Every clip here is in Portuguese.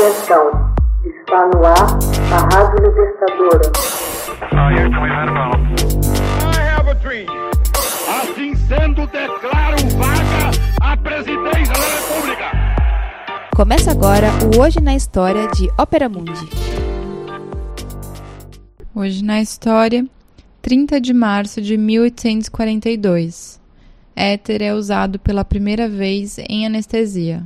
Atenção, está no ar a Rádio Libertadora. Assim sendo, declaro vaga a presidência da República. Começa agora o Hoje na História de Ópera Mundi. Hoje na História, 30 de março de 1842. Éter é usado pela primeira vez em anestesia.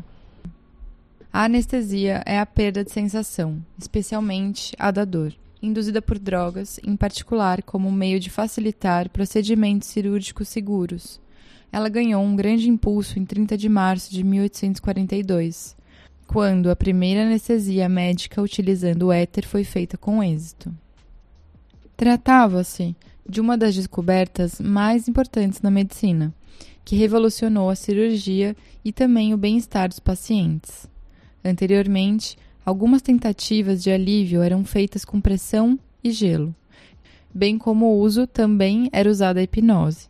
A anestesia é a perda de sensação, especialmente a da dor, induzida por drogas, em particular como meio de facilitar procedimentos cirúrgicos seguros. Ela ganhou um grande impulso em 30 de março de 1842, quando a primeira anestesia médica utilizando o éter foi feita com êxito. Tratava-se de uma das descobertas mais importantes na medicina, que revolucionou a cirurgia e também o bem-estar dos pacientes. Anteriormente, algumas tentativas de alívio eram feitas com pressão e gelo, bem como o uso também era usada a hipnose.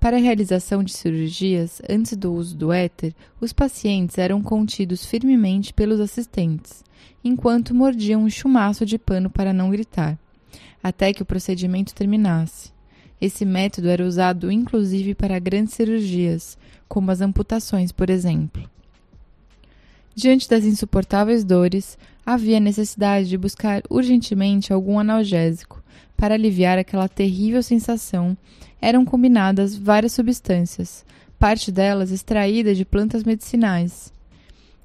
Para a realização de cirurgias, antes do uso do éter, os pacientes eram contidos firmemente pelos assistentes, enquanto mordiam um chumaço de pano para não gritar, até que o procedimento terminasse. Esse método era usado inclusive para grandes cirurgias, como as amputações, por exemplo. Diante das insuportáveis dores, havia necessidade de buscar urgentemente algum analgésico. Para aliviar aquela terrível sensação, eram combinadas várias substâncias, parte delas extraída de plantas medicinais.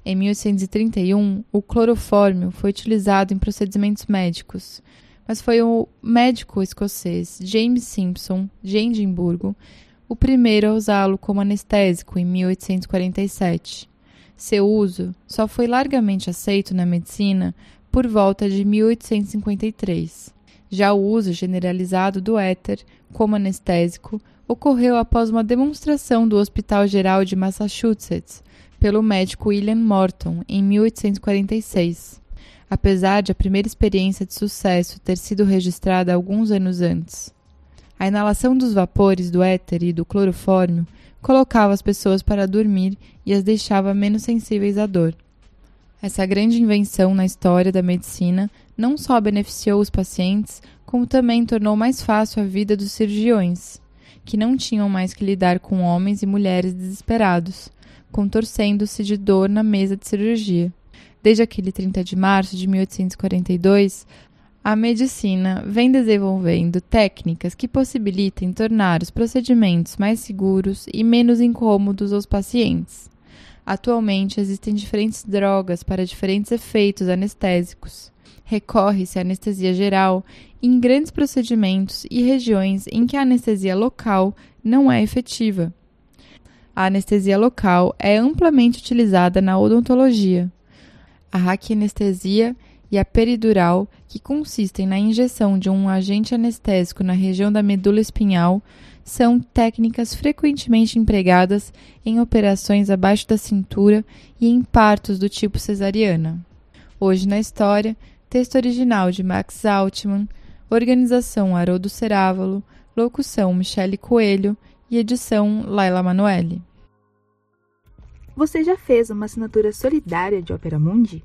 Em 1831, o clorofórmio foi utilizado em procedimentos médicos, mas foi o médico escocês James Simpson, de Edimburgo, o primeiro a usá-lo como anestésico em 1847. Seu uso só foi largamente aceito na medicina por volta de 1853. Já o uso generalizado do éter como anestésico ocorreu após uma demonstração do Hospital Geral de Massachusetts pelo médico William Morton em 1846, apesar de a primeira experiência de sucesso ter sido registrada alguns anos antes. A inalação dos vapores do éter e do clorofórmio colocava as pessoas para dormir e as deixava menos sensíveis à dor. Essa grande invenção na história da medicina não só beneficiou os pacientes, como também tornou mais fácil a vida dos cirurgiões, que não tinham mais que lidar com homens e mulheres desesperados, contorcendo-se de dor na mesa de cirurgia. Desde aquele 30 de março de 1842, a medicina vem desenvolvendo técnicas que possibilitem tornar os procedimentos mais seguros e menos incômodos aos pacientes. Atualmente existem diferentes drogas para diferentes efeitos anestésicos. Recorre-se à anestesia geral em grandes procedimentos e regiões em que a anestesia local não é efetiva. A anestesia local é amplamente utilizada na odontologia. A raquianestesia e a peridural, que consistem na injeção de um agente anestésico na região da medula espinhal, são técnicas frequentemente empregadas em operações abaixo da cintura e em partos do tipo cesariana. Hoje na história, texto original de Max Altman, organização Haroldo Cerávalo, locução Michele Coelho e edição Laila Manoeli. Você já fez uma assinatura solidária de Opera Mundi?